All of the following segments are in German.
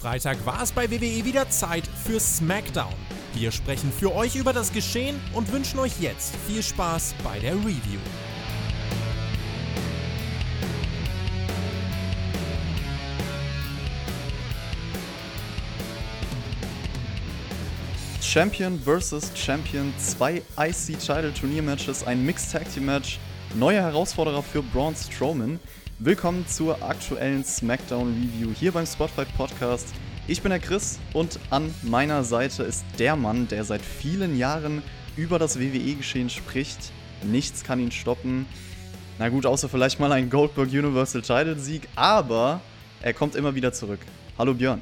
Freitag war es bei WWE wieder Zeit für SmackDown. Wir sprechen für euch über das Geschehen und wünschen euch jetzt viel Spaß bei der Review. Champion vs. Champion, zwei IC Title Turniermatches, ein Mixed Tag Team Match, neue Herausforderer für Braun Strowman. Willkommen zur aktuellen SmackDown Review hier beim Spotify Podcast. Ich bin der Chris und an meiner Seite ist der Mann, der seit vielen Jahren über das WWE-Geschehen spricht. Nichts kann ihn stoppen. Na gut, außer vielleicht mal ein Goldberg Universal Title Sieg, aber er kommt immer wieder zurück. Hallo Björn.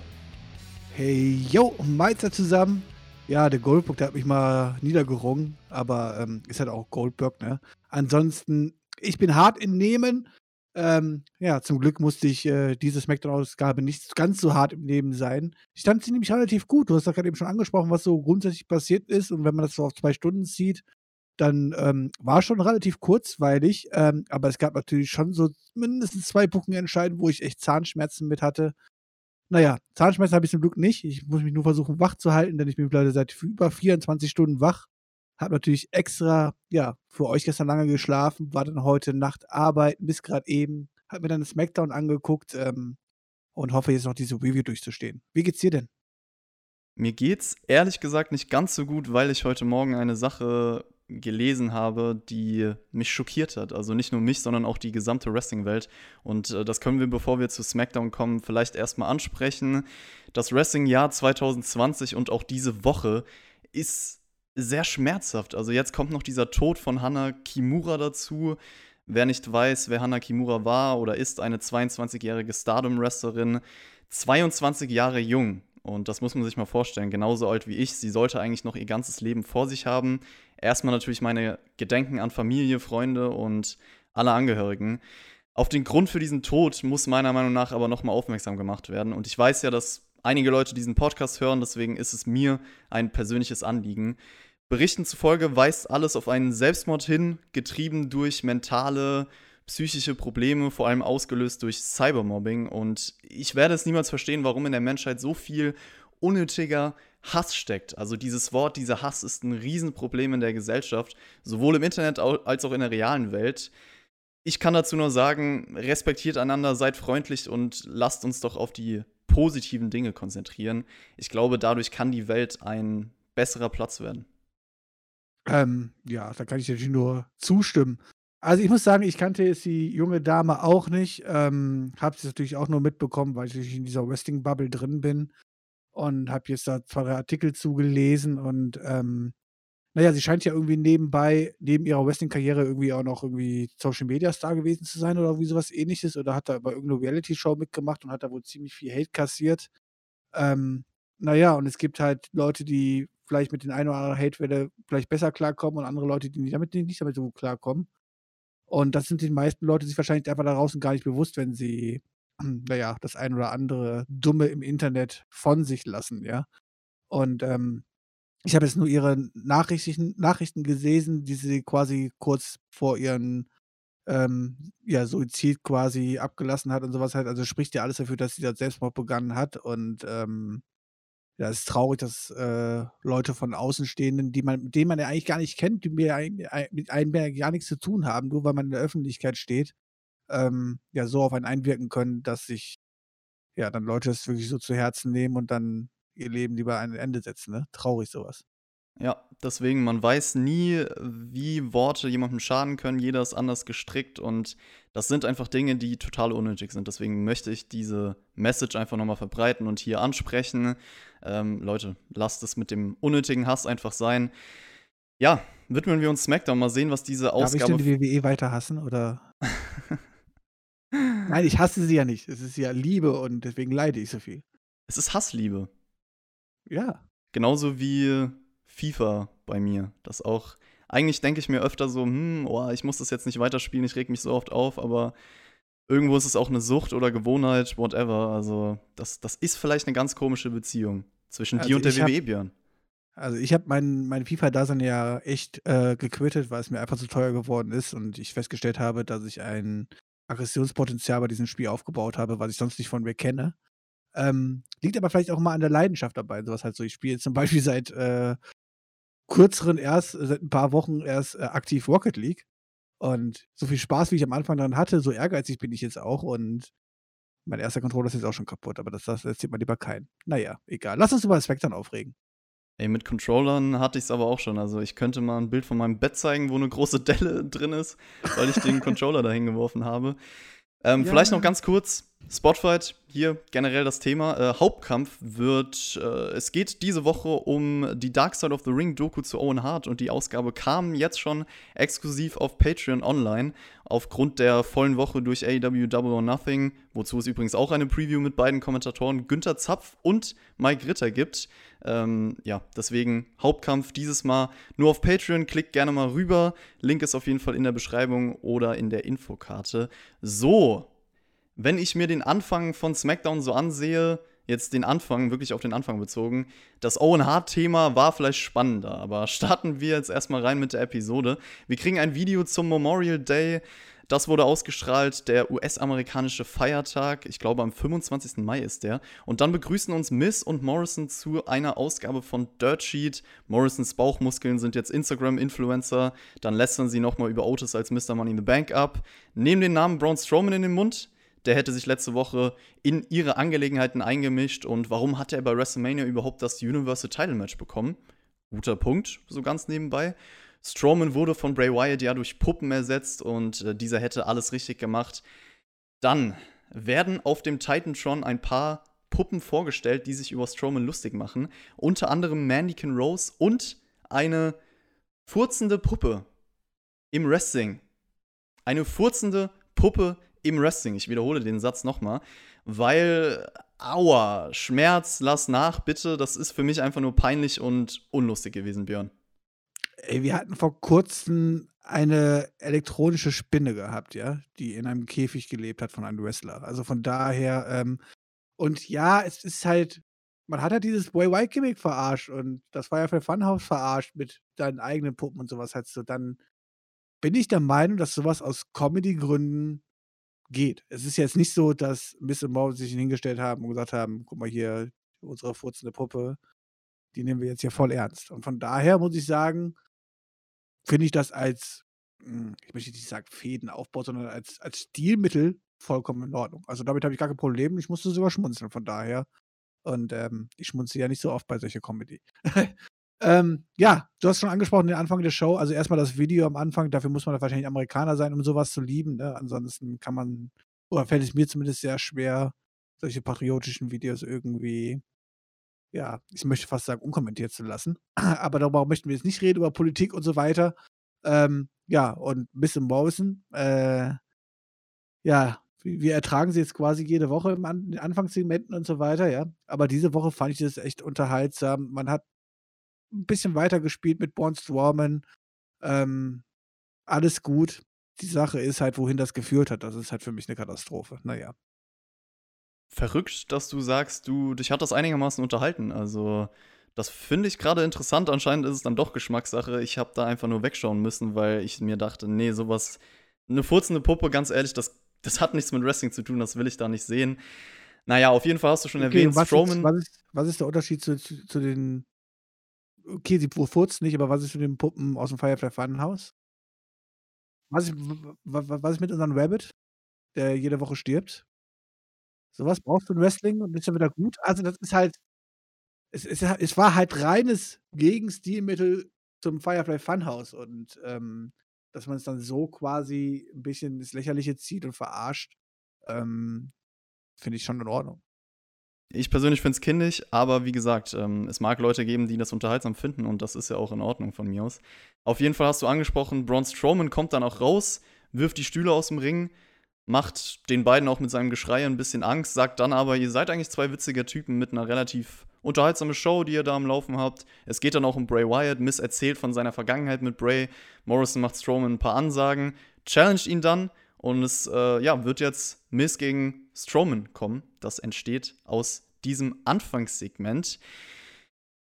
Hey, yo, Meister zusammen. Ja, der Goldberg, der hat mich mal niedergerungen, aber ähm, ist halt auch Goldberg, ne? Ansonsten, ich bin hart im Nehmen. Ähm, ja, zum Glück musste ich äh, diese Smackdown-Ausgabe nicht ganz so hart im Nehmen sein. Ich stand sie nämlich relativ gut. Du hast ja gerade eben schon angesprochen, was so grundsätzlich passiert ist. Und wenn man das so auf zwei Stunden zieht, dann ähm, war schon relativ kurzweilig. Ähm, aber es gab natürlich schon so mindestens zwei Punkte wo ich echt Zahnschmerzen mit hatte. Naja, Zahnschmerzen habe ich zum Glück nicht. Ich muss mich nur versuchen, wach zu halten, denn ich bin mittlerweile seit über 24 Stunden wach. Habe natürlich extra, ja, für euch gestern lange geschlafen, war dann heute Nacht arbeiten bis gerade eben, habe mir dann das Smackdown angeguckt ähm, und hoffe jetzt noch diese Review durchzustehen. Wie geht's dir denn? Mir geht's ehrlich gesagt nicht ganz so gut, weil ich heute Morgen eine Sache gelesen habe, die mich schockiert hat. Also nicht nur mich, sondern auch die gesamte Wrestling-Welt. Und äh, das können wir, bevor wir zu SmackDown kommen, vielleicht erstmal ansprechen. Das Wrestling-Jahr 2020 und auch diese Woche ist sehr schmerzhaft. Also jetzt kommt noch dieser Tod von Hana Kimura dazu. Wer nicht weiß, wer Hana Kimura war oder ist, eine 22-jährige Stardom-Wrestlerin, 22 Jahre jung. Und das muss man sich mal vorstellen, genauso alt wie ich. Sie sollte eigentlich noch ihr ganzes Leben vor sich haben. Erstmal natürlich meine Gedenken an Familie, Freunde und alle Angehörigen. Auf den Grund für diesen Tod muss meiner Meinung nach aber nochmal aufmerksam gemacht werden. Und ich weiß ja, dass einige Leute diesen Podcast hören, deswegen ist es mir ein persönliches Anliegen. Berichten zufolge weist alles auf einen Selbstmord hin, getrieben durch mentale, psychische Probleme, vor allem ausgelöst durch Cybermobbing. Und ich werde es niemals verstehen, warum in der Menschheit so viel unnötiger Hass steckt. Also dieses Wort, dieser Hass ist ein Riesenproblem in der Gesellschaft, sowohl im Internet als auch in der realen Welt. Ich kann dazu nur sagen, respektiert einander, seid freundlich und lasst uns doch auf die positiven Dinge konzentrieren. Ich glaube, dadurch kann die Welt ein besserer Platz werden. Ähm, ja, da kann ich natürlich nur zustimmen. Also ich muss sagen, ich kannte jetzt die junge Dame auch nicht. Ähm, habe es natürlich auch nur mitbekommen, weil ich in dieser Wrestling-Bubble drin bin und habe jetzt da zwei Artikel zugelesen und ähm, naja, sie scheint ja irgendwie nebenbei, neben ihrer Wrestling-Karriere irgendwie auch noch irgendwie Social-Media-Star gewesen zu sein oder irgendwie sowas ähnliches oder hat da bei irgendeiner Reality-Show mitgemacht und hat da wohl ziemlich viel Hate kassiert. Ähm, naja, und es gibt halt Leute, die vielleicht mit den ein oder anderen Hate-Welle vielleicht besser klarkommen und andere Leute, die damit nicht damit so gut klarkommen. Und das sind den meisten Leute sich wahrscheinlich einfach da draußen gar nicht bewusst, wenn sie, naja, das ein oder andere Dumme im Internet von sich lassen, ja. Und ähm, ich habe jetzt nur ihre Nachrichten, Nachrichten gelesen, die sie quasi kurz vor ihren ähm, ja, Suizid quasi abgelassen hat und sowas halt. Also spricht ja alles dafür, dass sie das Selbstmord begangen hat. Und ähm, ja, es ist traurig, dass äh, Leute von Außenstehenden, die man, mit denen man ja eigentlich gar nicht kennt, die mir mit einem gar nichts zu tun haben, nur weil man in der Öffentlichkeit steht, ähm, ja, so auf einen einwirken können, dass sich ja dann Leute das wirklich so zu Herzen nehmen und dann ihr Leben lieber ein Ende setzen. Ne? Traurig sowas. Ja, deswegen, man weiß nie, wie Worte jemandem schaden können. Jeder ist anders gestrickt und das sind einfach Dinge, die total unnötig sind. Deswegen möchte ich diese Message einfach nochmal verbreiten und hier ansprechen. Ähm, Leute, lasst es mit dem unnötigen Hass einfach sein. Ja, widmen wir uns SmackDown. Mal sehen, was diese Ausgabe. Darf ich denn die WWE weiter hassen oder? Nein, ich hasse sie ja nicht. Es ist ja Liebe und deswegen leide ich so viel. Es ist Hassliebe. Ja. Genauso wie FIFA bei mir. Das auch, eigentlich denke ich mir öfter so, hm, oh, ich muss das jetzt nicht weiterspielen, ich reg mich so oft auf, aber irgendwo ist es auch eine Sucht oder Gewohnheit, whatever. Also, das, das ist vielleicht eine ganz komische Beziehung zwischen also dir und der WWE, Björn. Also ich habe mein, mein FIFA-Dasein ja echt äh, gequittet, weil es mir einfach zu teuer geworden ist und ich festgestellt habe, dass ich ein Aggressionspotenzial bei diesem Spiel aufgebaut habe, was ich sonst nicht von mir kenne. Ähm, liegt aber vielleicht auch mal an der Leidenschaft dabei. Sowas halt so. Ich spiele zum Beispiel seit äh, kürzeren erst, seit ein paar Wochen erst äh, aktiv Rocket League. Und so viel Spaß, wie ich am Anfang daran hatte, so ehrgeizig bin ich jetzt auch. Und mein erster Controller ist jetzt auch schon kaputt, aber das, das erzählt man lieber keinen. Naja, egal. Lass uns über Spectrum aufregen. Ey, mit Controllern hatte ich es aber auch schon. Also ich könnte mal ein Bild von meinem Bett zeigen, wo eine große Delle drin ist, weil ich den Controller dahin geworfen habe. Ähm, ja. Vielleicht noch ganz kurz, Spotfight, hier generell das Thema. Äh, Hauptkampf wird, äh, es geht diese Woche um die Dark Side of the Ring Doku zu Owen Hart und die Ausgabe kam jetzt schon exklusiv auf Patreon online. Aufgrund der vollen Woche durch AEW Double or Nothing, wozu es übrigens auch eine Preview mit beiden Kommentatoren Günther Zapf und Mike Ritter gibt. Ähm, ja, deswegen Hauptkampf dieses Mal nur auf Patreon. Klickt gerne mal rüber. Link ist auf jeden Fall in der Beschreibung oder in der Infokarte. So, wenn ich mir den Anfang von SmackDown so ansehe, jetzt den Anfang, wirklich auf den Anfang bezogen, das Owen Hart-Thema war vielleicht spannender, aber starten wir jetzt erstmal rein mit der Episode. Wir kriegen ein Video zum Memorial Day. Das wurde ausgestrahlt, der US-amerikanische Feiertag. Ich glaube, am 25. Mai ist der. Und dann begrüßen uns Miss und Morrison zu einer Ausgabe von Dirt Sheet. Morrisons Bauchmuskeln sind jetzt Instagram-Influencer. Dann lästern sie nochmal über Otis als Mr. Money in the Bank ab. Nehmen den Namen Braun Strowman in den Mund der hätte sich letzte Woche in ihre Angelegenheiten eingemischt und warum hat er bei WrestleMania überhaupt das Universal Title Match bekommen? Guter Punkt, so ganz nebenbei. Strowman wurde von Bray Wyatt ja durch Puppen ersetzt und äh, dieser hätte alles richtig gemacht. Dann werden auf dem Titantron ein paar Puppen vorgestellt, die sich über Strowman lustig machen. Unter anderem Mannequin Rose und eine furzende Puppe im Wrestling. Eine furzende Puppe im Wrestling. Ich wiederhole den Satz nochmal, weil, aua, Schmerz, lass nach, bitte. Das ist für mich einfach nur peinlich und unlustig gewesen, Björn. Ey, wir hatten vor kurzem eine elektronische Spinne gehabt, ja, die in einem Käfig gelebt hat von einem Wrestler. Also von daher, ähm, und ja, es ist halt, man hat halt dieses Boy White Gimmick verarscht und das war ja für Funhouse verarscht mit deinen eigenen Puppen und sowas halt so. Dann bin ich der Meinung, dass sowas aus Comedy-Gründen geht. Es ist jetzt nicht so, dass Miss und Mo sich hingestellt haben und gesagt haben, guck mal hier, unsere furzende Puppe, die nehmen wir jetzt hier voll ernst. Und von daher muss ich sagen, finde ich das als, hm, ich möchte nicht sagen Fädenaufbau, sondern als, als Stilmittel vollkommen in Ordnung. Also damit habe ich gar kein Problem. Ich musste sogar schmunzeln, von daher. Und ähm, ich schmunze ja nicht so oft bei solcher Comedy. Ähm, ja, du hast schon angesprochen, den Anfang der Show. Also erstmal das Video am Anfang, dafür muss man wahrscheinlich Amerikaner sein, um sowas zu lieben. Ne? Ansonsten kann man, oder fällt es mir zumindest sehr schwer, solche patriotischen Videos irgendwie, ja, ich möchte fast sagen, unkommentiert zu lassen. Aber darüber möchten wir jetzt nicht reden, über Politik und so weiter. Ähm, ja, und Miss Morrison, äh, ja, wir ertragen sie jetzt quasi jede Woche in den Anfangssegmenten und so weiter, ja. Aber diese Woche fand ich das echt unterhaltsam. Man hat ein bisschen weitergespielt mit Born Strowman. Ähm, alles gut. Die Sache ist halt, wohin das geführt hat. Das ist halt für mich eine Katastrophe. Naja. Verrückt, dass du sagst, du, dich hat das einigermaßen unterhalten. Also, das finde ich gerade interessant. Anscheinend ist es dann doch Geschmackssache. Ich habe da einfach nur wegschauen müssen, weil ich mir dachte, nee, sowas, eine furzende Puppe, ganz ehrlich, das, das hat nichts mit Wrestling zu tun, das will ich da nicht sehen. Naja, auf jeden Fall hast du schon okay, erwähnt, was Strowman. Ist, was, ist, was ist der Unterschied zu, zu, zu den okay, sie furzt nicht, aber was ist mit den Puppen aus dem Firefly Funhouse? Was ist, was ist mit unserem Rabbit, der jede Woche stirbt? Sowas brauchst du in Wrestling und ist ja wieder gut. Also, das ist halt es es es war halt reines Gegenstilmittel zum Firefly Funhouse und, ähm, dass man es dann so quasi ein bisschen ins Lächerliche zieht und verarscht, ähm, finde ich schon in Ordnung. Ich persönlich finde es kindisch, aber wie gesagt, ähm, es mag Leute geben, die das unterhaltsam finden und das ist ja auch in Ordnung von mir aus. Auf jeden Fall hast du angesprochen, Braun Strowman kommt dann auch raus, wirft die Stühle aus dem Ring, macht den beiden auch mit seinem Geschrei ein bisschen Angst, sagt dann aber, ihr seid eigentlich zwei witzige Typen mit einer relativ unterhaltsamen Show, die ihr da am Laufen habt. Es geht dann auch um Bray Wyatt, Miss erzählt von seiner Vergangenheit mit Bray, Morrison macht Strowman ein paar Ansagen, challenged ihn dann und es äh, ja, wird jetzt Miss gegen Strowman kommen. Das entsteht aus diesem Anfangssegment.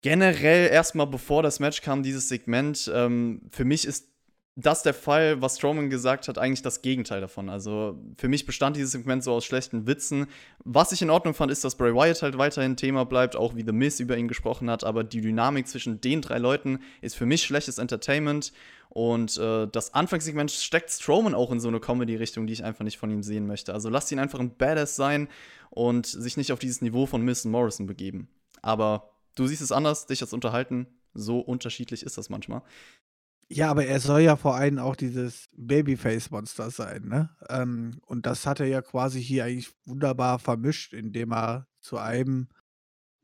Generell erstmal, bevor das Match kam, dieses Segment, ähm, für mich ist das der Fall, was Strowman gesagt hat, eigentlich das Gegenteil davon. Also für mich bestand dieses Segment so aus schlechten Witzen. Was ich in Ordnung fand, ist, dass Bray Wyatt halt weiterhin Thema bleibt, auch wie The Miz über ihn gesprochen hat. Aber die Dynamik zwischen den drei Leuten ist für mich schlechtes Entertainment. Und äh, das Anfangssegment steckt Strowman auch in so eine Comedy-Richtung, die ich einfach nicht von ihm sehen möchte. Also lasst ihn einfach ein Badass sein und sich nicht auf dieses Niveau von Miz und Morrison begeben. Aber du siehst es anders, dich jetzt unterhalten. So unterschiedlich ist das manchmal. Ja, aber er soll ja vor allem auch dieses Babyface-Monster sein, ne? Ähm, und das hat er ja quasi hier eigentlich wunderbar vermischt, indem er zu einem,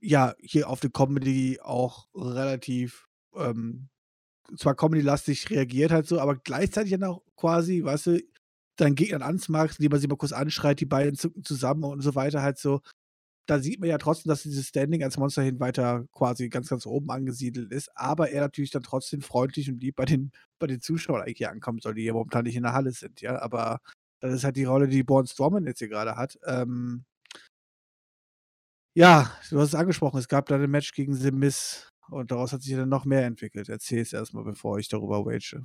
ja, hier auf die Comedy auch relativ, ähm, zwar comedy-lastig reagiert halt so, aber gleichzeitig dann auch quasi, weißt du, deinen Gegnern ansmagst, indem man sie mal kurz anschreit, die beiden zucken zusammen und so weiter halt so da sieht man ja trotzdem, dass dieses Standing als Monster hin weiter quasi ganz, ganz oben angesiedelt ist, aber er natürlich dann trotzdem freundlich und lieb bei den, bei den Zuschauern eigentlich hier ankommen soll, die ja momentan nicht in der Halle sind, ja. Aber das ist halt die Rolle, die Born Strowman jetzt hier gerade hat. Ähm ja, du hast es angesprochen, es gab da ein Match gegen The Miz und daraus hat sich dann noch mehr entwickelt. Erzähl es erstmal, bevor ich darüber wage.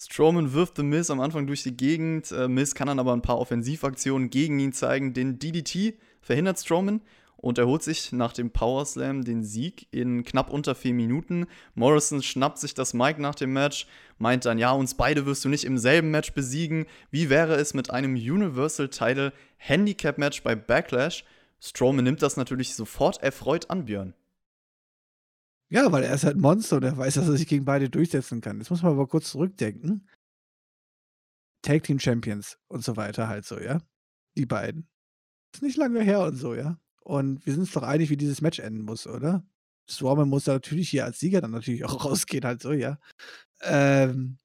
Strowman wirft The Miz am Anfang durch die Gegend. Äh, Miz kann dann aber ein paar Offensivaktionen gegen ihn zeigen. Den DDT verhindert Strowman und er holt sich nach dem Power Slam den Sieg in knapp unter vier Minuten. Morrison schnappt sich das Mic nach dem Match, meint dann, ja, uns beide wirst du nicht im selben Match besiegen. Wie wäre es mit einem Universal Title Handicap Match bei Backlash? Strowman nimmt das natürlich sofort erfreut an, Björn. Ja, weil er ist halt ein Monster und er weiß, dass er sich gegen beide durchsetzen kann. Jetzt muss man aber kurz zurückdenken. Tag Team Champions und so weiter halt so, ja? Die beiden. Ist nicht lange her und so, ja? Und wir sind uns doch einig, wie dieses Match enden muss, oder? Strowman muss da natürlich hier als Sieger dann natürlich auch rausgehen, halt so, ja? Ähm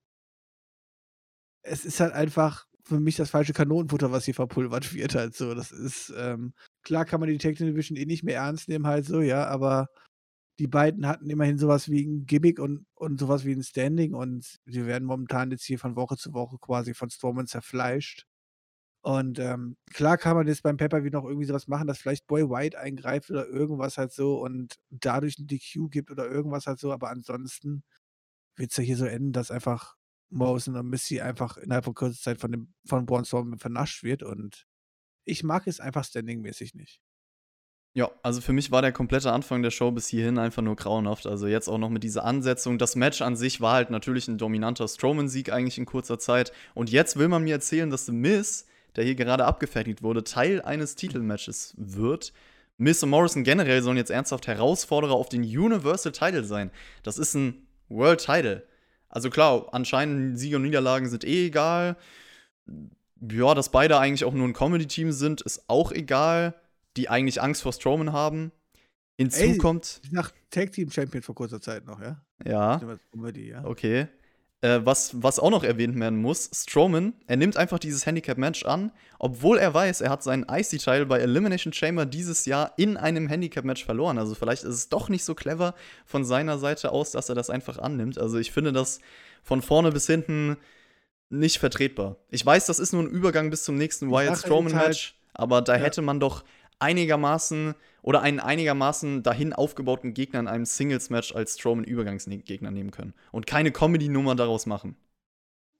es ist halt einfach für mich das falsche Kanonenfutter, was hier verpulvert wird, halt so. Das ist, ähm klar kann man die Tag Team Division eh nicht mehr ernst nehmen, halt so, ja, aber die beiden hatten immerhin sowas wie ein Gimmick und, und sowas wie ein Standing und sie werden momentan jetzt hier von Woche zu Woche quasi von Strowman zerfleischt. Und ähm, klar kann man jetzt beim Pepper wie noch irgendwie sowas machen, dass vielleicht Boy White eingreift oder irgendwas halt so und dadurch ein DQ gibt oder irgendwas halt so, aber ansonsten wird es ja hier so enden, dass einfach Morrison und Missy einfach innerhalb von kurzer Zeit von dem von Braun Strowman vernascht wird und ich mag es einfach standingmäßig nicht. Ja, also für mich war der komplette Anfang der Show bis hierhin einfach nur grauenhaft. Also jetzt auch noch mit dieser Ansetzung. Das Match an sich war halt natürlich ein dominanter Strowman-Sieg eigentlich in kurzer Zeit. Und jetzt will man mir erzählen, dass The Miz, der hier gerade abgefertigt wurde, Teil eines Titelmatches wird. Miz und Morrison generell sollen jetzt ernsthaft Herausforderer auf den Universal Title sein. Das ist ein World Title. Also klar, anscheinend Siege und Niederlagen sind eh egal. Ja, dass beide eigentlich auch nur ein Comedy-Team sind, ist auch egal die eigentlich Angst vor Strowman haben. Hinzu Ey, kommt. Nach Tag Team Champion vor kurzer Zeit noch, ja? Ja. Okay. Äh, was, was auch noch erwähnt werden muss, Strowman, er nimmt einfach dieses Handicap-Match an, obwohl er weiß, er hat seinen IC-Teil bei Elimination Chamber dieses Jahr in einem Handicap-Match verloren. Also vielleicht ist es doch nicht so clever von seiner Seite aus, dass er das einfach annimmt. Also ich finde das von vorne bis hinten nicht vertretbar. Ich weiß, das ist nur ein Übergang bis zum nächsten Wyatt-Strowman-Match, halt, aber da ja. hätte man doch einigermaßen oder einen einigermaßen dahin aufgebauten Gegner in einem Singles-Match als Strowman-Übergangsgegner nehmen können und keine Comedy-Nummer daraus machen.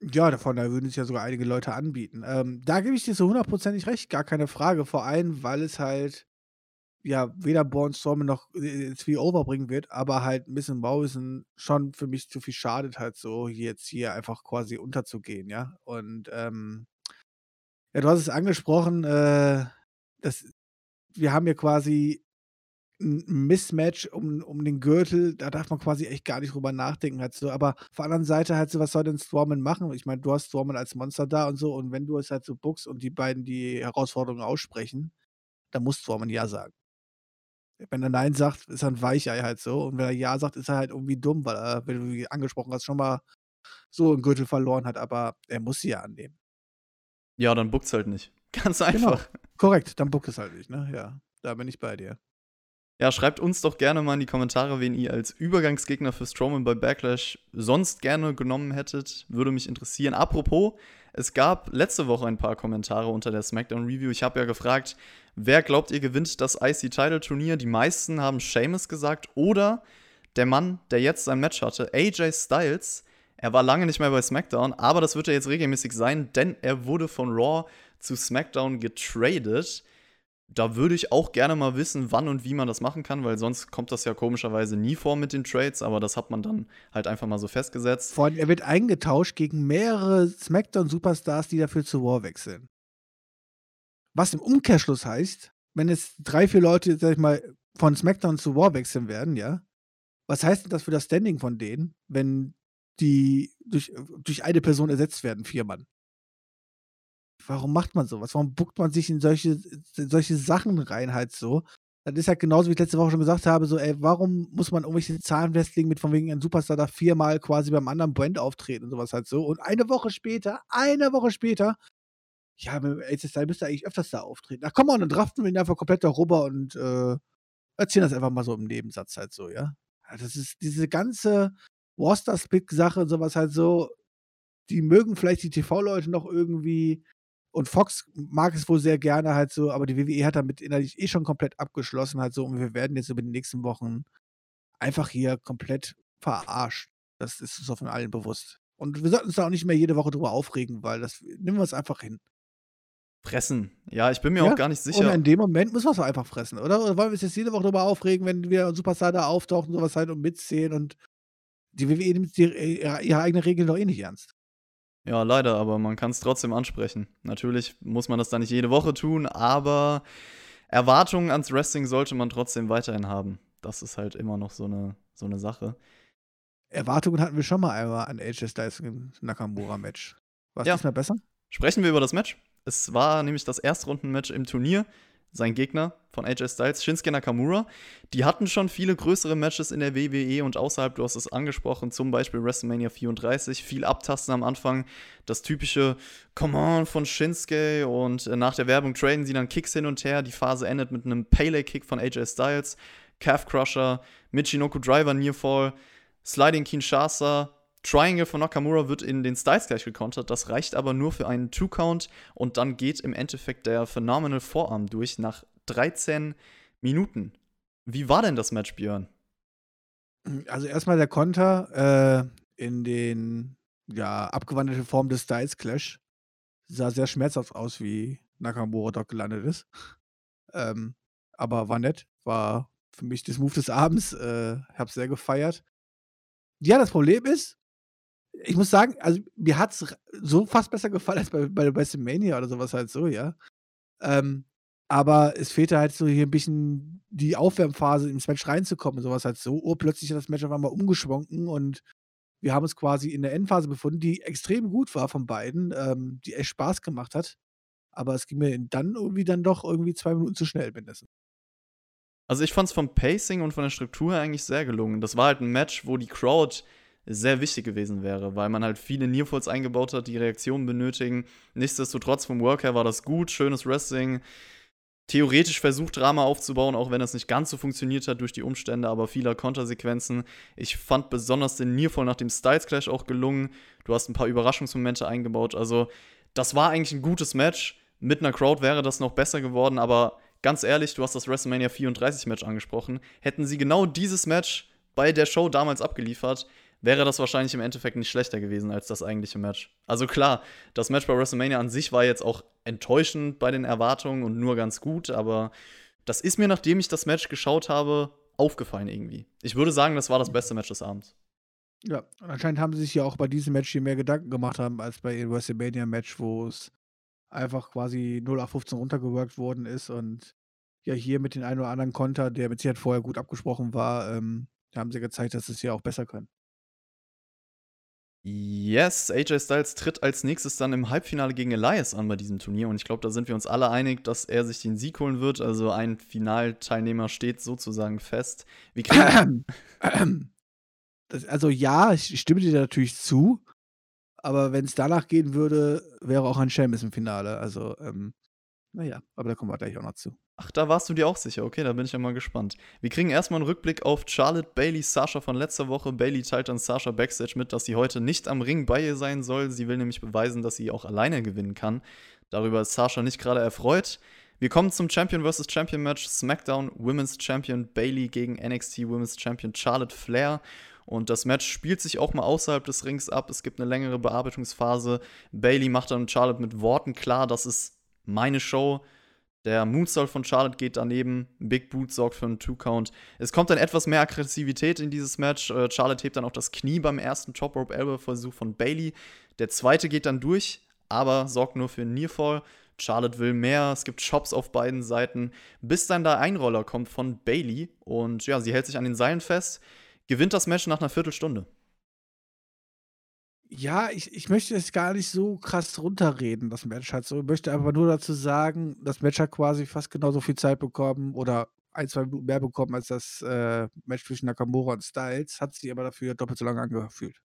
Ja, davon da würden es ja sogar einige Leute anbieten. Ähm, da gebe ich dir so hundertprozentig recht, gar keine Frage. Vor allem, weil es halt ja weder Born Strowman noch äh, viel overbringen wird, aber halt ein bisschen Morrison schon für mich zu viel schadet, halt so jetzt hier einfach quasi unterzugehen, ja. Und ähm, ja, du hast es angesprochen, äh, das wir haben ja quasi ein Mismatch um, um den Gürtel, da darf man quasi echt gar nicht drüber nachdenken. Halt so. Aber auf der anderen Seite halt so, was soll denn Strowman machen? Ich meine, du hast Strowman als Monster da und so, und wenn du es halt so bookst und die beiden die Herausforderungen aussprechen, dann muss Strowman Ja sagen. Wenn er Nein sagt, ist er ein Weichei halt so. Und wenn er Ja sagt, ist er halt irgendwie dumm, weil er, wenn du angesprochen hast, schon mal so einen Gürtel verloren hat, aber er muss sie ja annehmen. Ja, dann bookt's halt nicht. Ganz genau. einfach. Genau. Korrekt, dann bookt es halt nicht, ne? Ja, da bin ich bei dir. Ja, schreibt uns doch gerne mal in die Kommentare, wen ihr als Übergangsgegner für Strowman bei Backlash sonst gerne genommen hättet. Würde mich interessieren. Apropos, es gab letzte Woche ein paar Kommentare unter der SmackDown Review. Ich habe ja gefragt, wer glaubt ihr gewinnt das IC Title Turnier? Die meisten haben Seamus gesagt oder der Mann, der jetzt sein Match hatte, AJ Styles. Er war lange nicht mehr bei SmackDown, aber das wird er jetzt regelmäßig sein, denn er wurde von Raw zu SmackDown getradet. Da würde ich auch gerne mal wissen, wann und wie man das machen kann, weil sonst kommt das ja komischerweise nie vor mit den Trades, aber das hat man dann halt einfach mal so festgesetzt. Vor allem, er wird eingetauscht gegen mehrere SmackDown-Superstars, die dafür zu War wechseln. Was im Umkehrschluss heißt, wenn es drei, vier Leute, sag ich mal, von SmackDown zu War wechseln werden, ja, was heißt denn das für das Standing von denen, wenn die durch, durch eine Person ersetzt werden, vier Mann? Warum macht man sowas? Warum buckt man sich in solche, solche Sachen rein halt so? Das ist halt genauso, wie ich letzte Woche schon gesagt habe, so, ey, warum muss man irgendwelche Zahlen festlegen mit von wegen ein Superstar da viermal quasi beim anderen Brand auftreten und sowas halt so. Und eine Woche später, eine Woche später, ja, mit Styles müsste eigentlich öfters da auftreten. Ach komm mal, dann draften wir ihn einfach komplett darüber und äh, erzählen das einfach mal so im Nebensatz halt so, ja. das ist diese ganze Roster-Split-Sache und sowas halt so, die mögen vielleicht die TV-Leute noch irgendwie und Fox mag es wohl sehr gerne halt so, aber die WWE hat damit innerlich eh schon komplett abgeschlossen halt so und wir werden jetzt über die nächsten Wochen einfach hier komplett verarscht. Das ist uns von allen bewusst. Und wir sollten uns da auch nicht mehr jede Woche drüber aufregen, weil das nehmen wir es einfach hin. Fressen. Ja, ich bin mir ja, auch gar nicht sicher. Und in dem Moment müssen wir es einfach fressen, oder? Oder wollen wir uns jetzt jede Woche drüber aufregen, wenn ein Superstar da auftaucht und sowas halt und mitzählen und die WWE nimmt die, ihre eigene Regel doch eh nicht ernst. Ja, leider, aber man kann es trotzdem ansprechen. Natürlich muss man das dann nicht jede Woche tun, aber Erwartungen ans Wrestling sollte man trotzdem weiterhin haben. Das ist halt immer noch so eine, so eine Sache. Erwartungen hatten wir schon mal einmal an AJ Styles im Nakamura-Match. War es ja. diesmal besser? Sprechen wir über das Match. Es war nämlich das Erstrunden-Match im Turnier sein Gegner von AJ Styles, Shinsuke Nakamura. Die hatten schon viele größere Matches in der WWE und außerhalb, du hast es angesprochen, zum Beispiel WrestleMania 34, viel Abtasten am Anfang, das typische Come on von Shinsuke und äh, nach der Werbung traden sie dann Kicks hin und her. Die Phase endet mit einem Pele-Kick von AJ Styles, Calf Crusher, Michinoku Driver Nearfall, Sliding Kinshasa, Triangle von Nakamura wird in den Styles gleich gekontert. Das reicht aber nur für einen Two-Count und dann geht im Endeffekt der Phenomenal Vorarm durch nach 13 Minuten. Wie war denn das Match, Björn? Also erstmal der Konter äh, in den ja abgewandelte Form des Styles Clash sah sehr schmerzhaft aus, wie Nakamura dort gelandet ist. ähm, aber war nett, war für mich das Move des Abends. Äh, hab's sehr gefeiert. Ja, das Problem ist, ich muss sagen, also mir hat es so fast besser gefallen als bei, bei WrestleMania oder sowas halt so, ja. Ähm, aber es fehlte halt so hier ein bisschen die Aufwärmphase ins Match reinzukommen und sowas halt so. Oh, plötzlich hat das Match auf einmal umgeschwungen und wir haben uns quasi in der Endphase befunden, die extrem gut war von beiden, ähm, die echt Spaß gemacht hat. Aber es ging mir dann irgendwie dann doch irgendwie zwei Minuten zu schnell mindestens. Also ich fand es vom Pacing und von der Struktur eigentlich sehr gelungen. Das war halt ein Match, wo die Crowd sehr wichtig gewesen wäre, weil man halt viele Nearfalls eingebaut hat, die Reaktionen benötigen. Nichtsdestotrotz vom Work her war das gut, schönes Wrestling. Theoretisch versucht, Drama aufzubauen, auch wenn das nicht ganz so funktioniert hat durch die Umstände, aber vieler Kontersequenzen. Ich fand besonders den Nearfall nach dem Styles Clash auch gelungen. Du hast ein paar Überraschungsmomente eingebaut. Also, das war eigentlich ein gutes Match. Mit einer Crowd wäre das noch besser geworden, aber ganz ehrlich, du hast das WrestleMania 34 Match angesprochen. Hätten sie genau dieses Match bei der Show damals abgeliefert, wäre das wahrscheinlich im Endeffekt nicht schlechter gewesen als das eigentliche Match. Also klar, das Match bei WrestleMania an sich war jetzt auch enttäuschend bei den Erwartungen und nur ganz gut, aber das ist mir, nachdem ich das Match geschaut habe, aufgefallen irgendwie. Ich würde sagen, das war das beste Match des Abends. Ja, und anscheinend haben sie sich ja auch bei diesem Match hier mehr Gedanken gemacht haben als bei dem WrestleMania-Match, wo es einfach quasi 0815 runtergeworkt worden ist und ja hier mit den einen oder anderen Konter, der mit Sicherheit vorher gut abgesprochen war, ähm, haben sie gezeigt, dass sie es ja auch besser können. Yes, AJ Styles tritt als nächstes dann im Halbfinale gegen Elias an bei diesem Turnier und ich glaube, da sind wir uns alle einig, dass er sich den Sieg holen wird. Also ein Finalteilnehmer steht sozusagen fest. Wie kriegen das, also ja, ich stimme dir natürlich zu, aber wenn es danach gehen würde, wäre auch ein Sheamus im Finale. Also ähm, naja, aber da kommen wir gleich auch noch zu. Ach, da warst du dir auch sicher. Okay, da bin ich ja mal gespannt. Wir kriegen erstmal einen Rückblick auf Charlotte Bailey Sasha von letzter Woche. Bailey teilt dann Sasha Backstage mit, dass sie heute nicht am Ring bei ihr sein soll. Sie will nämlich beweisen, dass sie auch alleine gewinnen kann. Darüber ist Sasha nicht gerade erfreut. Wir kommen zum Champion vs. Champion Match. SmackDown Women's Champion Bailey gegen NXT Women's Champion Charlotte Flair. Und das Match spielt sich auch mal außerhalb des Rings ab. Es gibt eine längere Bearbeitungsphase. Bailey macht dann Charlotte mit Worten klar, das ist meine Show. Der Moonsault von Charlotte geht daneben. Big Boot sorgt für einen Two-Count. Es kommt dann etwas mehr Aggressivität in dieses Match. Äh, Charlotte hebt dann auch das Knie beim ersten Top Rope Elbow Versuch von Bailey. Der zweite geht dann durch, aber sorgt nur für einen Nearfall. Charlotte will mehr, es gibt Shops auf beiden Seiten, bis dann da ein Roller kommt von Bailey und ja, sie hält sich an den Seilen fest, gewinnt das Match nach einer Viertelstunde. Ja, ich, ich möchte es gar nicht so krass runterreden, das Match halt so. Ich möchte aber nur dazu sagen, das Match hat quasi fast genauso viel Zeit bekommen oder ein, zwei Minuten mehr bekommen als das äh, Match zwischen Nakamura und Styles, hat sich aber dafür doppelt so lange angefühlt.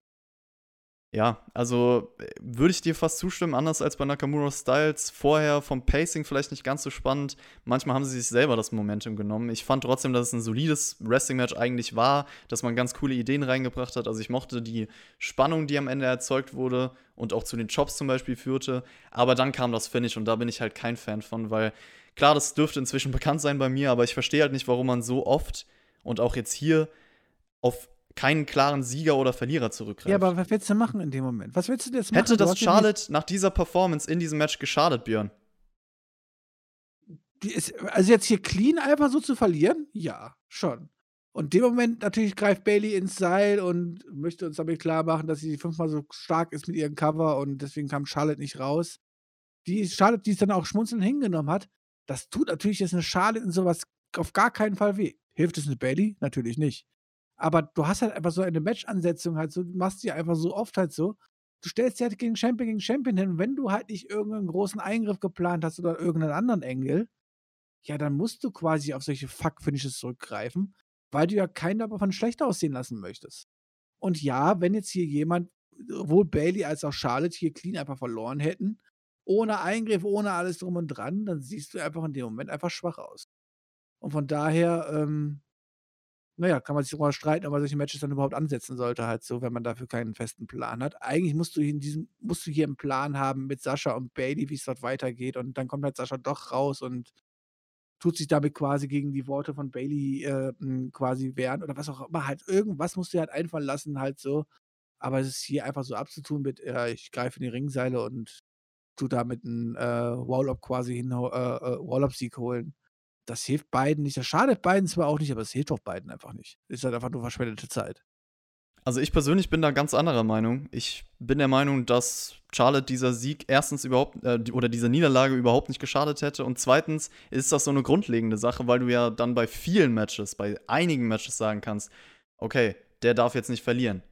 Ja, also äh, würde ich dir fast zustimmen, anders als bei Nakamura Styles. Vorher vom Pacing vielleicht nicht ganz so spannend. Manchmal haben sie sich selber das Momentum genommen. Ich fand trotzdem, dass es ein solides Wrestling-Match eigentlich war, dass man ganz coole Ideen reingebracht hat. Also ich mochte die Spannung, die am Ende erzeugt wurde und auch zu den Chops zum Beispiel führte. Aber dann kam das Finish und da bin ich halt kein Fan von, weil klar, das dürfte inzwischen bekannt sein bei mir, aber ich verstehe halt nicht, warum man so oft und auch jetzt hier auf keinen klaren Sieger oder Verlierer zurückgreift. Ja, aber was willst du machen in dem Moment? Was willst du jetzt machen? Hätte das Charlotte nach dieser Performance in diesem Match geschadet, Björn? Ist, also jetzt hier clean einfach so zu verlieren? Ja, schon. Und in dem Moment natürlich greift Bailey ins Seil und möchte uns damit klar machen, dass sie fünfmal so stark ist mit ihrem Cover und deswegen kam Charlotte nicht raus. Die Charlotte, die es dann auch schmunzelnd hingenommen hat, das tut natürlich jetzt eine Charlotte in sowas auf gar keinen Fall weh. Hilft es eine Bailey? Natürlich nicht. Aber du hast halt einfach so eine Match-Ansetzung halt so, du machst die einfach so oft halt so. Du stellst dich halt gegen Champion gegen Champion hin. Wenn du halt nicht irgendeinen großen Eingriff geplant hast oder irgendeinen anderen Engel, ja, dann musst du quasi auf solche Fuck-Finishes zurückgreifen, weil du ja keinen davon schlechter aussehen lassen möchtest. Und ja, wenn jetzt hier jemand, sowohl Bailey als auch Charlotte hier clean einfach verloren hätten, ohne Eingriff, ohne alles drum und dran, dann siehst du einfach in dem Moment einfach schwach aus. Und von daher, ähm, naja, kann man sich darüber streiten, ob man solche Matches dann überhaupt ansetzen sollte, halt so, wenn man dafür keinen festen Plan hat. Eigentlich musst du in diesem, musst du hier einen Plan haben mit Sascha und Bailey, wie es dort weitergeht. Und dann kommt halt Sascha doch raus und tut sich damit quasi gegen die Worte von Bailey äh, quasi wehren oder was auch immer. Halt, irgendwas musst du halt einfallen lassen, halt so. Aber es ist hier einfach so abzutun mit, äh, ich greife in die Ringseile und tu damit einen äh, Wall-Up quasi hin, äh, äh, Wall-Up-Sieg holen das hilft beiden nicht. Das schadet beiden zwar auch nicht, aber es hilft auch beiden einfach nicht. Ist halt einfach nur verschwendete Zeit. Also ich persönlich bin da ganz anderer Meinung. Ich bin der Meinung, dass Charlotte dieser Sieg erstens überhaupt äh, oder diese Niederlage überhaupt nicht geschadet hätte und zweitens ist das so eine grundlegende Sache, weil du ja dann bei vielen Matches, bei einigen Matches sagen kannst, okay, der darf jetzt nicht verlieren.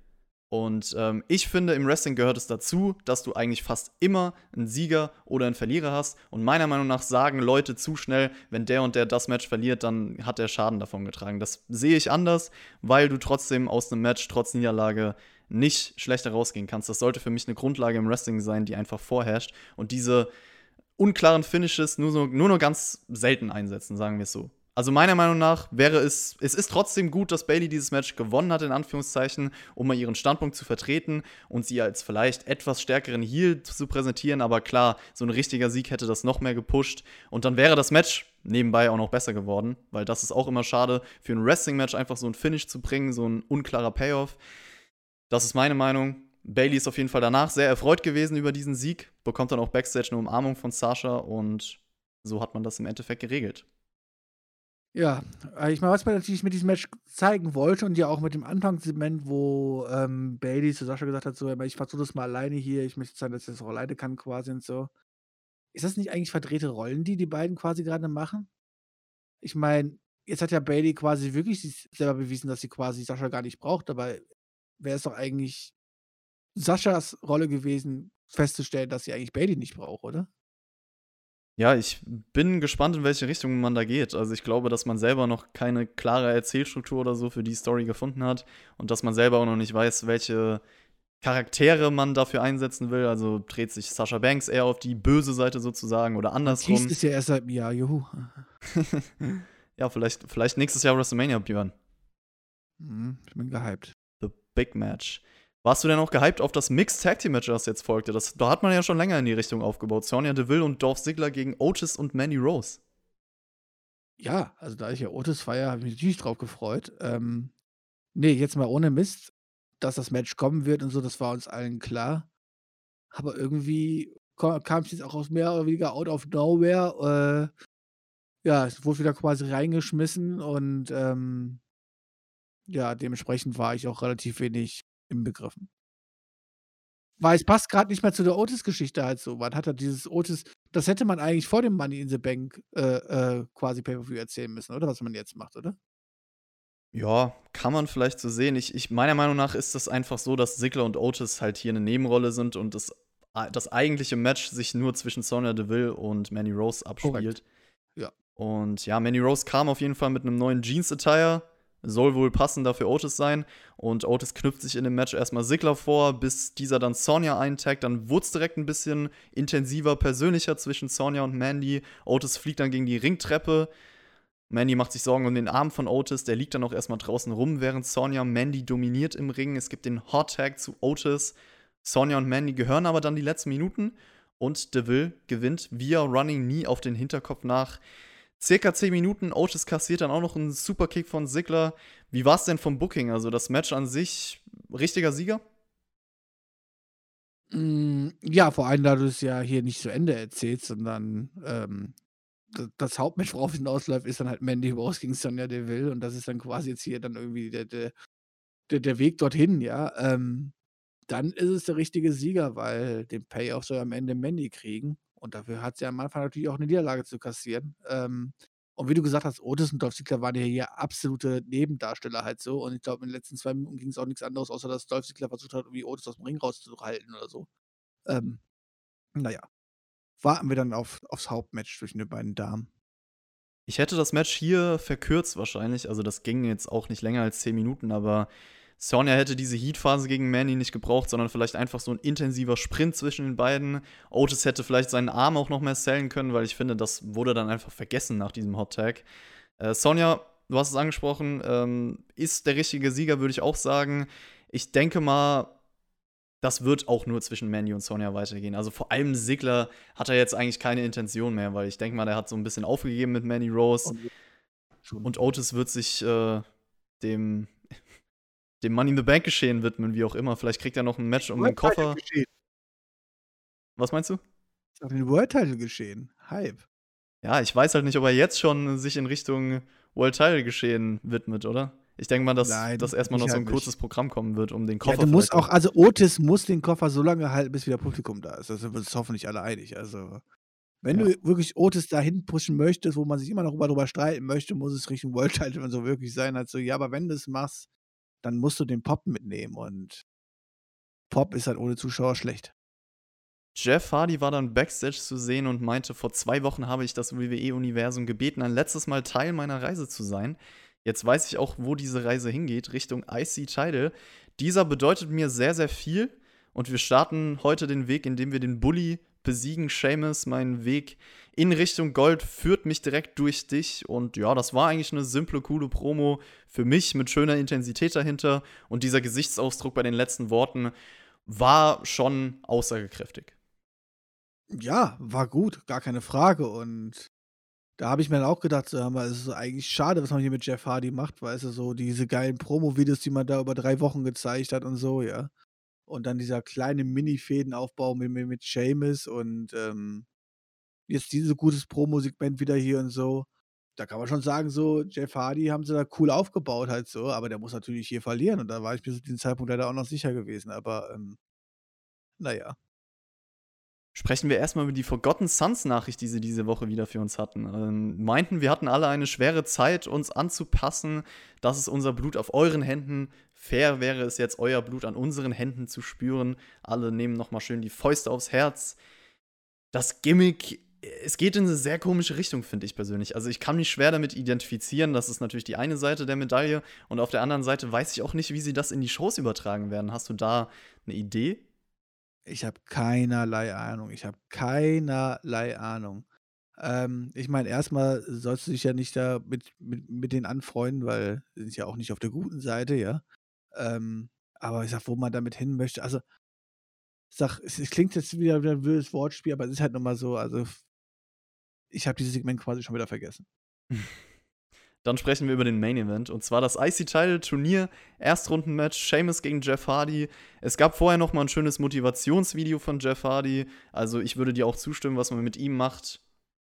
Und ähm, ich finde, im Wrestling gehört es dazu, dass du eigentlich fast immer einen Sieger oder einen Verlierer hast. Und meiner Meinung nach sagen Leute zu schnell, wenn der und der das Match verliert, dann hat der Schaden davon getragen. Das sehe ich anders, weil du trotzdem aus einem Match trotz Niederlage nicht schlechter rausgehen kannst. Das sollte für mich eine Grundlage im Wrestling sein, die einfach vorherrscht. Und diese unklaren Finishes nur, so, nur noch ganz selten einsetzen, sagen wir es so. Also meiner Meinung nach wäre es, es ist trotzdem gut, dass Bailey dieses Match gewonnen hat, in Anführungszeichen, um mal ihren Standpunkt zu vertreten und sie als vielleicht etwas stärkeren Heal zu präsentieren. Aber klar, so ein richtiger Sieg hätte das noch mehr gepusht. Und dann wäre das Match nebenbei auch noch besser geworden, weil das ist auch immer schade, für ein Wrestling-Match einfach so ein Finish zu bringen, so ein unklarer Payoff. Das ist meine Meinung. Bailey ist auf jeden Fall danach sehr erfreut gewesen über diesen Sieg, bekommt dann auch Backstage eine Umarmung von Sasha und so hat man das im Endeffekt geregelt. Ja, äh, ich meine, was man natürlich mit diesem Match zeigen wollte und ja auch mit dem Anfangssegment, wo ähm, Bailey zu Sascha gesagt hat, so, ich versuche das mal alleine hier, ich möchte zeigen, dass ich das auch alleine kann quasi und so. Ist das nicht eigentlich verdrehte Rollen, die die beiden quasi gerade machen? Ich meine, jetzt hat ja Bailey quasi wirklich sich selber bewiesen, dass sie quasi Sascha gar nicht braucht, aber wäre es doch eigentlich Saschas Rolle gewesen, festzustellen, dass sie eigentlich Bailey nicht braucht, oder? Ja, ich bin gespannt, in welche Richtung man da geht. Also ich glaube, dass man selber noch keine klare Erzählstruktur oder so für die Story gefunden hat und dass man selber auch noch nicht weiß, welche Charaktere man dafür einsetzen will. Also dreht sich Sasha Banks eher auf die böse Seite sozusagen oder andersrum. Dies ist ja erst seit einem Jahr, juhu. ja, vielleicht, vielleicht nächstes Jahr WrestleMania, Björn. Mhm, ich bin gehypt. The Big Match. Warst du denn auch gehypt auf das Mixed Tag Team Match, das jetzt folgte? Das, da hat man ja schon länger in die Richtung aufgebaut. Sonya Deville und Dolph Ziggler gegen Otis und Mandy Rose. Ja, also da ich ja Otis feier, habe ich mich natürlich drauf gefreut. Ähm, nee, jetzt mal ohne Mist. dass das Match kommen wird und so, das war uns allen klar. Aber irgendwie kam es jetzt auch aus mehr oder weniger out of nowhere. Äh, ja, es wurde wieder quasi reingeschmissen und ähm, ja, dementsprechend war ich auch relativ wenig im Begriffen. Weil es passt gerade nicht mehr zu der Otis-Geschichte halt so. Man hat ja dieses Otis, das hätte man eigentlich vor dem Money in the Bank äh, äh, quasi Pay-Per-View erzählen müssen, oder? Was man jetzt macht, oder? Ja, kann man vielleicht so sehen. Ich, ich, meiner Meinung nach ist das einfach so, dass Ziggler und Otis halt hier eine Nebenrolle sind und das, das eigentliche Match sich nur zwischen Sonya Deville und Manny Rose abspielt. Korrekt. Ja. Und ja, Manny Rose kam auf jeden Fall mit einem neuen Jeans-Attire. Soll wohl passender für Otis sein. Und Otis knüpft sich in dem Match erstmal Sigler vor, bis dieser dann Sonja eintaggt. Dann wurde es direkt ein bisschen intensiver, persönlicher zwischen Sonja und Mandy. Otis fliegt dann gegen die Ringtreppe. Mandy macht sich Sorgen um den Arm von Otis, der liegt dann auch erstmal draußen rum, während Sonja Mandy dominiert im Ring. Es gibt den Hot Tag zu Otis. Sonja und Mandy gehören aber dann die letzten Minuten und Deville gewinnt via Running Knee auf den Hinterkopf nach. Circa 10 Minuten, Otis kassiert dann auch noch einen Superkick von Ziggler. Wie war es denn vom Booking? Also das Match an sich, richtiger Sieger? Mm, ja, vor allem, da du es ja hier nicht zu Ende erzählst, sondern ähm, das Hauptmatch, worauf es hinausläuft, ist dann halt Mandy Rose gegen Sonja Deville und das ist dann quasi jetzt hier dann irgendwie der, der, der, der Weg dorthin, ja. Ähm, dann ist es der richtige Sieger, weil den Payoff soll am Ende Mandy kriegen und dafür hat sie am Anfang natürlich auch eine Niederlage zu kassieren. Ähm, und wie du gesagt hast, Otis und Dolph Ziggler waren ja hier absolute Nebendarsteller halt so. Und ich glaube, in den letzten zwei Minuten ging es auch nichts anderes, außer dass Dolph Ziggler versucht hat, irgendwie Otis aus dem Ring rauszuhalten oder so. Ähm, naja warten wir dann auf, aufs Hauptmatch zwischen den beiden Damen. Ich hätte das Match hier verkürzt wahrscheinlich. Also das ging jetzt auch nicht länger als 10 Minuten, aber Sonja hätte diese Heat-Phase gegen Manny nicht gebraucht, sondern vielleicht einfach so ein intensiver Sprint zwischen den beiden. Otis hätte vielleicht seinen Arm auch noch mehr sellen können, weil ich finde, das wurde dann einfach vergessen nach diesem Hot Tag. Äh, Sonja, du hast es angesprochen, ähm, ist der richtige Sieger, würde ich auch sagen. Ich denke mal, das wird auch nur zwischen Mandy und Sonja weitergehen. Also vor allem Sigler hat er jetzt eigentlich keine Intention mehr, weil ich denke mal, der hat so ein bisschen aufgegeben mit Mandy Rose. Und, und Otis wird sich äh, dem, dem Money in the Bank geschehen widmen, wie auch immer. Vielleicht kriegt er noch ein Match um den Koffer. Was meinst du? Ist auf den World Title geschehen. Hype. Ja, ich weiß halt nicht, ob er jetzt schon sich in Richtung World Title geschehen widmet, oder? Ich denke mal, dass, Nein, dass erstmal noch so ein halt kurzes Programm kommen wird, um den Koffer ja, du musst auch, also Otis muss den Koffer so lange halten, bis wieder Publikum da ist. Da sind wir uns hoffentlich alle einig. Also, wenn ja. du wirklich Otis dahin pushen möchtest, wo man sich immer noch darüber streiten möchte, muss es Richtung World Title so wirklich sein. Also, ja, aber wenn du es machst, dann musst du den Pop mitnehmen und Pop ist halt ohne Zuschauer schlecht. Jeff Hardy war dann backstage zu sehen und meinte, vor zwei Wochen habe ich das WWE-Universum gebeten, ein letztes Mal Teil meiner Reise zu sein. Jetzt weiß ich auch, wo diese Reise hingeht, Richtung IC Title. Dieser bedeutet mir sehr, sehr viel. Und wir starten heute den Weg, indem wir den Bully besiegen. Seamus, mein Weg in Richtung Gold führt mich direkt durch dich. Und ja, das war eigentlich eine simple, coole Promo für mich mit schöner Intensität dahinter. Und dieser Gesichtsausdruck bei den letzten Worten war schon aussagekräftig. Ja, war gut, gar keine Frage. Und da habe ich mir dann auch gedacht, es ist eigentlich schade, was man hier mit Jeff Hardy macht, weißt du, so diese geilen Promo-Videos, die man da über drei Wochen gezeigt hat und so, ja. Und dann dieser kleine Mini-Fädenaufbau mit, mit, mit Seamus und ähm, jetzt dieses gutes Promo-Segment wieder hier und so. Da kann man schon sagen, so, Jeff Hardy haben sie da cool aufgebaut halt so, aber der muss natürlich hier verlieren und da war ich bis zu diesem Zeitpunkt leider auch noch sicher gewesen, aber ähm, naja. Sprechen wir erstmal über die Forgotten Sons Nachricht, die sie diese Woche wieder für uns hatten. Ähm, meinten, wir hatten alle eine schwere Zeit, uns anzupassen. Das ist unser Blut auf euren Händen. Fair wäre es jetzt, euer Blut an unseren Händen zu spüren. Alle nehmen nochmal schön die Fäuste aufs Herz. Das Gimmick, es geht in eine sehr komische Richtung, finde ich persönlich. Also ich kann mich schwer damit identifizieren. Das ist natürlich die eine Seite der Medaille. Und auf der anderen Seite weiß ich auch nicht, wie sie das in die Shows übertragen werden. Hast du da eine Idee? Ich habe keinerlei Ahnung. Ich habe keinerlei Ahnung. Ähm, ich meine, erstmal sollst du dich ja nicht da mit, mit, mit denen anfreunden, weil sie sind ja auch nicht auf der guten Seite, ja. Ähm, aber ich sag, wo man damit hin möchte, also ich sag, es, es klingt jetzt wieder wie ein wildes Wortspiel, aber es ist halt nochmal so, also ich habe dieses Segment quasi schon wieder vergessen. Dann sprechen wir über den Main Event und zwar das IC-Title-Turnier, Erstrundenmatch, Sheamus gegen Jeff Hardy. Es gab vorher noch mal ein schönes Motivationsvideo von Jeff Hardy. Also ich würde dir auch zustimmen, was man mit ihm macht.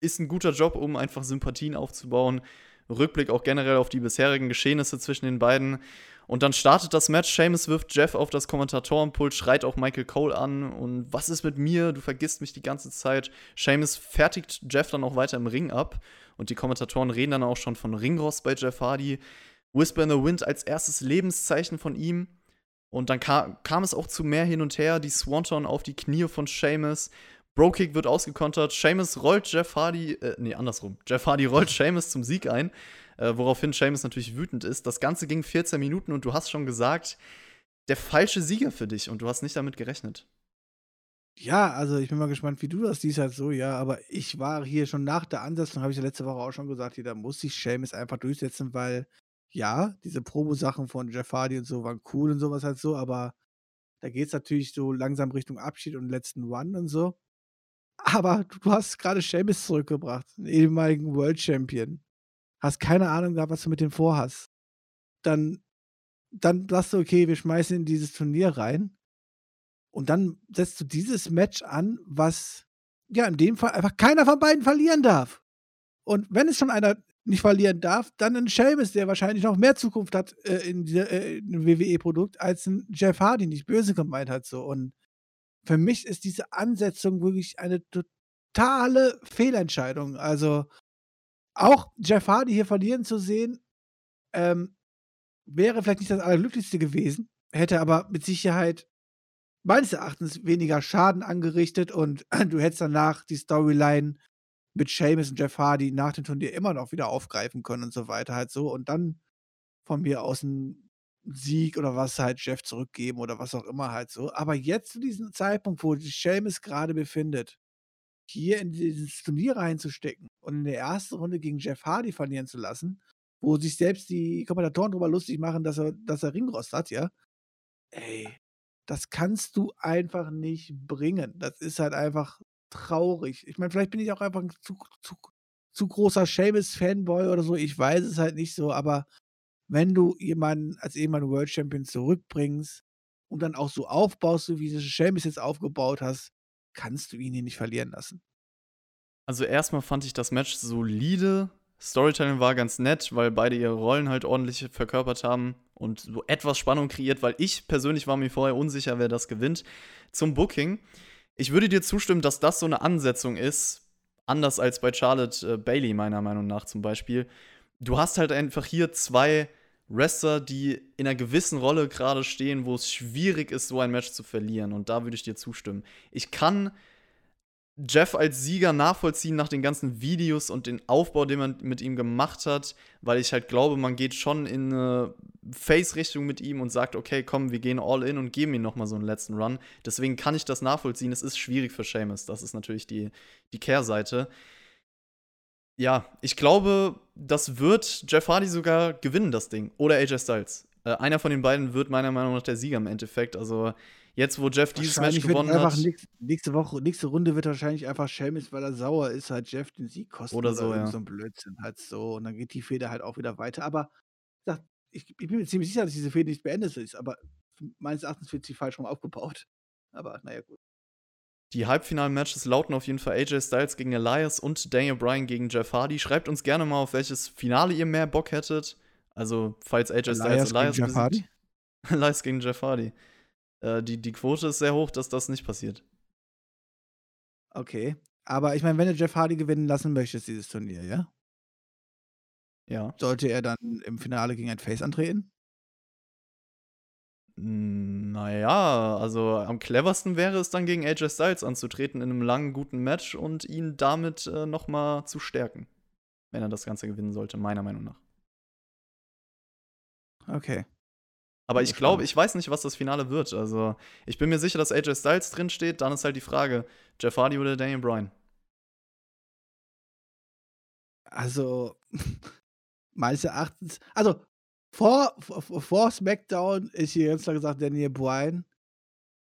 Ist ein guter Job, um einfach Sympathien aufzubauen. Rückblick auch generell auf die bisherigen Geschehnisse zwischen den beiden. Und dann startet das Match. Seamus wirft Jeff auf das Kommentatorenpult, schreit auch Michael Cole an. Und was ist mit mir? Du vergisst mich die ganze Zeit. Seamus fertigt Jeff dann auch weiter im Ring ab. Und die Kommentatoren reden dann auch schon von Ringrost bei Jeff Hardy. Whisper in the Wind als erstes Lebenszeichen von ihm. Und dann kam, kam es auch zu mehr hin und her. Die Swanton auf die Knie von Seamus. Bro-Kick wird ausgekontert. Seamus rollt Jeff Hardy, äh, nee, andersrum. Jeff Hardy rollt Seamus zum Sieg ein, äh, woraufhin Seamus natürlich wütend ist. Das Ganze ging 14 Minuten und du hast schon gesagt, der falsche Sieger für dich und du hast nicht damit gerechnet. Ja, also ich bin mal gespannt, wie du das siehst halt so, ja, aber ich war hier schon nach der Ansetzung, habe ich ja letzte Woche auch schon gesagt, hier, da muss sich Seamus einfach durchsetzen, weil ja, diese Promo-Sachen von Jeff Hardy und so waren cool und sowas halt so, aber da geht es natürlich so langsam Richtung Abschied und letzten One und so. Aber du hast gerade Sheamus zurückgebracht, einen ehemaligen World Champion. Hast keine Ahnung gehabt, was du mit dem vorhast. Dann, dann sagst du, okay, wir schmeißen in dieses Turnier rein. Und dann setzt du dieses Match an, was ja in dem Fall einfach keiner von beiden verlieren darf. Und wenn es schon einer nicht verlieren darf, dann ein Sheamus, der wahrscheinlich noch mehr Zukunft hat äh, in, dieser, äh, in einem WWE-Produkt, als ein Jeff Hardy, nicht böse gemeint hat so. Und für mich ist diese Ansetzung wirklich eine totale Fehlentscheidung. Also auch Jeff Hardy hier verlieren zu sehen, ähm, wäre vielleicht nicht das Allerglücklichste gewesen, hätte aber mit Sicherheit meines Erachtens weniger Schaden angerichtet und du hättest danach die Storyline mit Seamus und Jeff Hardy nach dem Turnier immer noch wieder aufgreifen können und so weiter halt so und dann von mir aus ein Sieg oder was halt Jeff zurückgeben oder was auch immer halt so. Aber jetzt zu diesem Zeitpunkt, wo sich Seamus gerade befindet, hier in dieses Turnier reinzustecken und in der ersten Runde gegen Jeff Hardy verlieren zu lassen, wo sich selbst die Kommentatoren darüber lustig machen, dass er, dass er Ringrost hat, ja. Ey, das kannst du einfach nicht bringen. Das ist halt einfach traurig. Ich meine, vielleicht bin ich auch einfach ein zu, zu, zu großer Seamus-Fanboy oder so. Ich weiß es halt nicht so, aber wenn du jemanden als ehemaligen World Champion zurückbringst und dann auch so aufbaust, so wie du Sheamus jetzt aufgebaut hast, kannst du ihn hier nicht verlieren lassen. Also erstmal fand ich das Match solide. Storytelling war ganz nett, weil beide ihre Rollen halt ordentlich verkörpert haben und so etwas Spannung kreiert, weil ich persönlich war mir vorher unsicher, wer das gewinnt. Zum Booking. Ich würde dir zustimmen, dass das so eine Ansetzung ist, anders als bei Charlotte äh, Bailey meiner Meinung nach zum Beispiel. Du hast halt einfach hier zwei Wrestler, die in einer gewissen Rolle gerade stehen, wo es schwierig ist, so ein Match zu verlieren. Und da würde ich dir zustimmen. Ich kann Jeff als Sieger nachvollziehen nach den ganzen Videos und den Aufbau, den man mit ihm gemacht hat, weil ich halt glaube, man geht schon in eine Face-Richtung mit ihm und sagt, okay, komm, wir gehen all in und geben ihm nochmal so einen letzten Run. Deswegen kann ich das nachvollziehen. Es ist schwierig für Seamus. Das ist natürlich die, die Kehrseite. Ja, ich glaube, das wird Jeff Hardy sogar gewinnen, das Ding. Oder AJ Styles. Äh, einer von den beiden wird meiner Meinung nach der Sieger im Endeffekt. Also jetzt, wo Jeff dieses Match gewonnen hat. Nächste, nächste, Woche, nächste Runde wird wahrscheinlich einfach Sheamus, weil er sauer ist, halt Jeff den Sieg kosten. Oder so, oder ja. so ein Blödsinn halt so. Und dann geht die Feder halt auch wieder weiter. Aber ich, ich bin mir ziemlich sicher, dass diese Feder nicht beendet ist. Aber meines Erachtens wird sie falsch rum aufgebaut. Aber naja, gut. Die Halbfinal-Matches lauten auf jeden Fall AJ Styles gegen Elias und Daniel Bryan gegen Jeff Hardy. Schreibt uns gerne mal, auf welches Finale ihr mehr Bock hättet. Also, falls AJ Styles Elias, Elias gegen Jeff Hardy? Elias gegen Jeff Hardy. Äh, die, die Quote ist sehr hoch, dass das nicht passiert. Okay. Aber ich meine, wenn du Jeff Hardy gewinnen lassen möchtest, dieses Turnier, ja? Ja. Sollte er dann im Finale gegen ein Face antreten? Naja, also am cleversten wäre es dann gegen AJ Styles anzutreten in einem langen, guten Match und ihn damit äh, nochmal zu stärken. Wenn er das Ganze gewinnen sollte, meiner Meinung nach. Okay. Aber ich glaube, ich weiß nicht, was das Finale wird. Also, ich bin mir sicher, dass AJ Styles drinsteht. Dann ist halt die Frage: Jeff Hardy oder Daniel Bryan? Also, meines Erachtens, also vor, vor SmackDown ist hier ganz klar gesagt Daniel Bryan.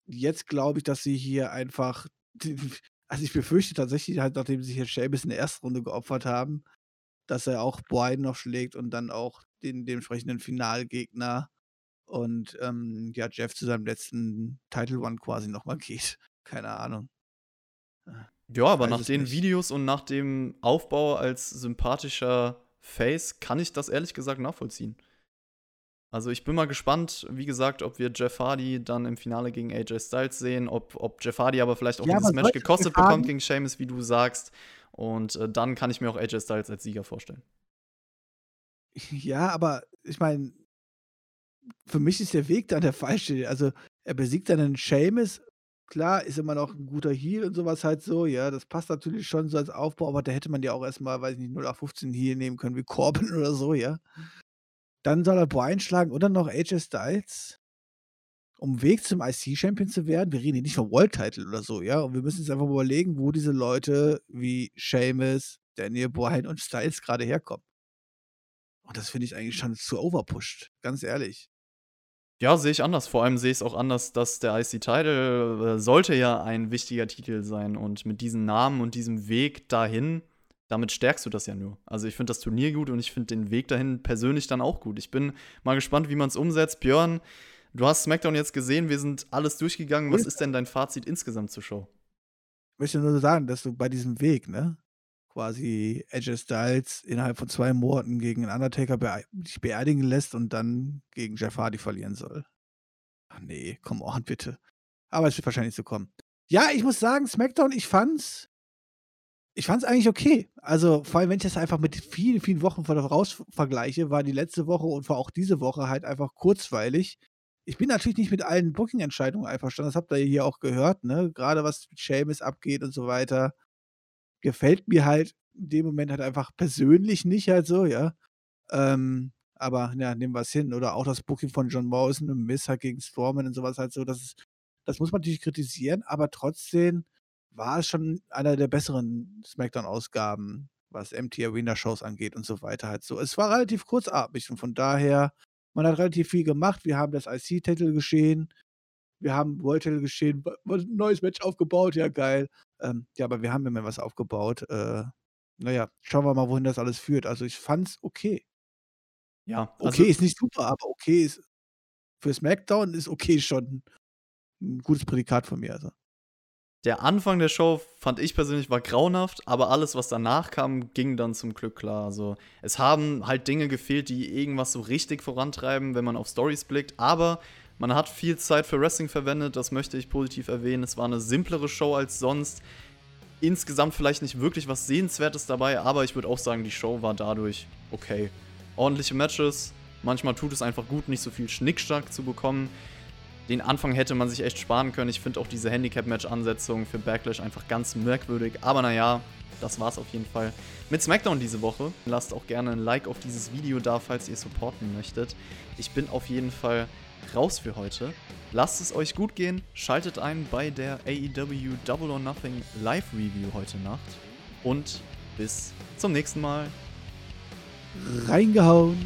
Jetzt glaube ich, dass sie hier einfach. Also ich befürchte tatsächlich halt, nachdem sie hier Sheamus in der ersten Runde geopfert haben, dass er auch Bryan noch schlägt und dann auch den dementsprechenden Finalgegner und ähm, ja, Jeff zu seinem letzten Title One quasi nochmal geht. Keine Ahnung. Ja, aber nach den nicht. Videos und nach dem Aufbau als sympathischer Face kann ich das ehrlich gesagt nachvollziehen. Also ich bin mal gespannt, wie gesagt, ob wir Jeff Hardy dann im Finale gegen AJ Styles sehen, ob, ob Jeff Hardy aber vielleicht auch ja, dieses Match gekostet bekommt gegen Sheamus, wie du sagst. Und äh, dann kann ich mir auch AJ Styles als Sieger vorstellen. Ja, aber ich meine, für mich ist der Weg dann der falsche. Also er besiegt dann einen Sheamus. Klar, ist immer noch ein guter Heal und sowas halt so. Ja, das passt natürlich schon so als Aufbau, aber da hätte man ja auch erstmal, weiß ich nicht, 0 auf 15 Heal nehmen können wie Corbin oder so, ja. Dann soll er Brian schlagen und dann noch AJ Styles, um Weg zum IC-Champion zu werden. Wir reden hier nicht vom World-Title oder so, ja. Und wir müssen uns einfach mal überlegen, wo diese Leute wie Sheamus, Daniel Bryan und Styles gerade herkommen. Und das finde ich eigentlich schon zu overpushed, ganz ehrlich. Ja, sehe ich anders. Vor allem sehe ich es auch anders, dass der IC-Title äh, sollte ja ein wichtiger Titel sein. Und mit diesem Namen und diesem Weg dahin damit stärkst du das ja nur. Also ich finde das Turnier gut und ich finde den Weg dahin persönlich dann auch gut. Ich bin mal gespannt, wie man es umsetzt. Björn, du hast SmackDown jetzt gesehen, wir sind alles durchgegangen. Was ist denn dein Fazit insgesamt zur Show? Ich möchte nur sagen, dass du bei diesem Weg, ne, quasi Edge Styles innerhalb von zwei Monaten gegen einen Undertaker be dich beerdigen lässt und dann gegen Jeff Hardy verlieren soll. Ach nee, come on, bitte. Aber es wird wahrscheinlich so kommen. Ja, ich muss sagen, SmackDown, ich fand's ich fand es eigentlich okay. Also, vor allem, wenn ich das einfach mit vielen, vielen Wochen voraus vergleiche, war die letzte Woche und war auch diese Woche halt einfach kurzweilig. Ich bin natürlich nicht mit allen Booking-Entscheidungen einverstanden. Das habt ihr hier auch gehört, ne? Gerade was mit Seamus abgeht und so weiter. Gefällt mir halt in dem Moment halt einfach persönlich nicht halt so, ja. Ähm, aber ja, nehmen wir es hin. Oder auch das Booking von John Morrison und Miss halt gegen Storman und sowas halt so. Das, ist, das muss man natürlich kritisieren, aber trotzdem war es schon einer der besseren SmackDown-Ausgaben, was MT Arena-Shows angeht und so weiter. Halt so. Es war relativ kurzatmig und von daher, man hat relativ viel gemacht. Wir haben das IC-Titel geschehen, wir haben World-Titel geschehen, ein neues Match aufgebaut, ja geil. Ähm, ja, aber wir haben immer was aufgebaut. Äh, naja, schauen wir mal, wohin das alles führt. Also ich fand's okay. Ja. Also okay ist nicht super, aber okay ist für SmackDown ist okay schon ein gutes Prädikat von mir. Also. Der Anfang der Show fand ich persönlich war grauenhaft, aber alles, was danach kam, ging dann zum Glück klar. Also es haben halt Dinge gefehlt, die irgendwas so richtig vorantreiben, wenn man auf Stories blickt. Aber man hat viel Zeit für Wrestling verwendet, das möchte ich positiv erwähnen. Es war eine simplere Show als sonst. Insgesamt vielleicht nicht wirklich was Sehenswertes dabei, aber ich würde auch sagen, die Show war dadurch okay. Ordentliche Matches, manchmal tut es einfach gut, nicht so viel Schnickschnack zu bekommen den Anfang hätte man sich echt sparen können. Ich finde auch diese Handicap-Match-Ansetzung für Backlash einfach ganz merkwürdig. Aber naja, das war's auf jeden Fall mit SmackDown diese Woche. Lasst auch gerne ein Like auf dieses Video da, falls ihr supporten möchtet. Ich bin auf jeden Fall raus für heute. Lasst es euch gut gehen. Schaltet ein bei der AEW Double or Nothing Live Review heute Nacht. Und bis zum nächsten Mal. Reingehauen.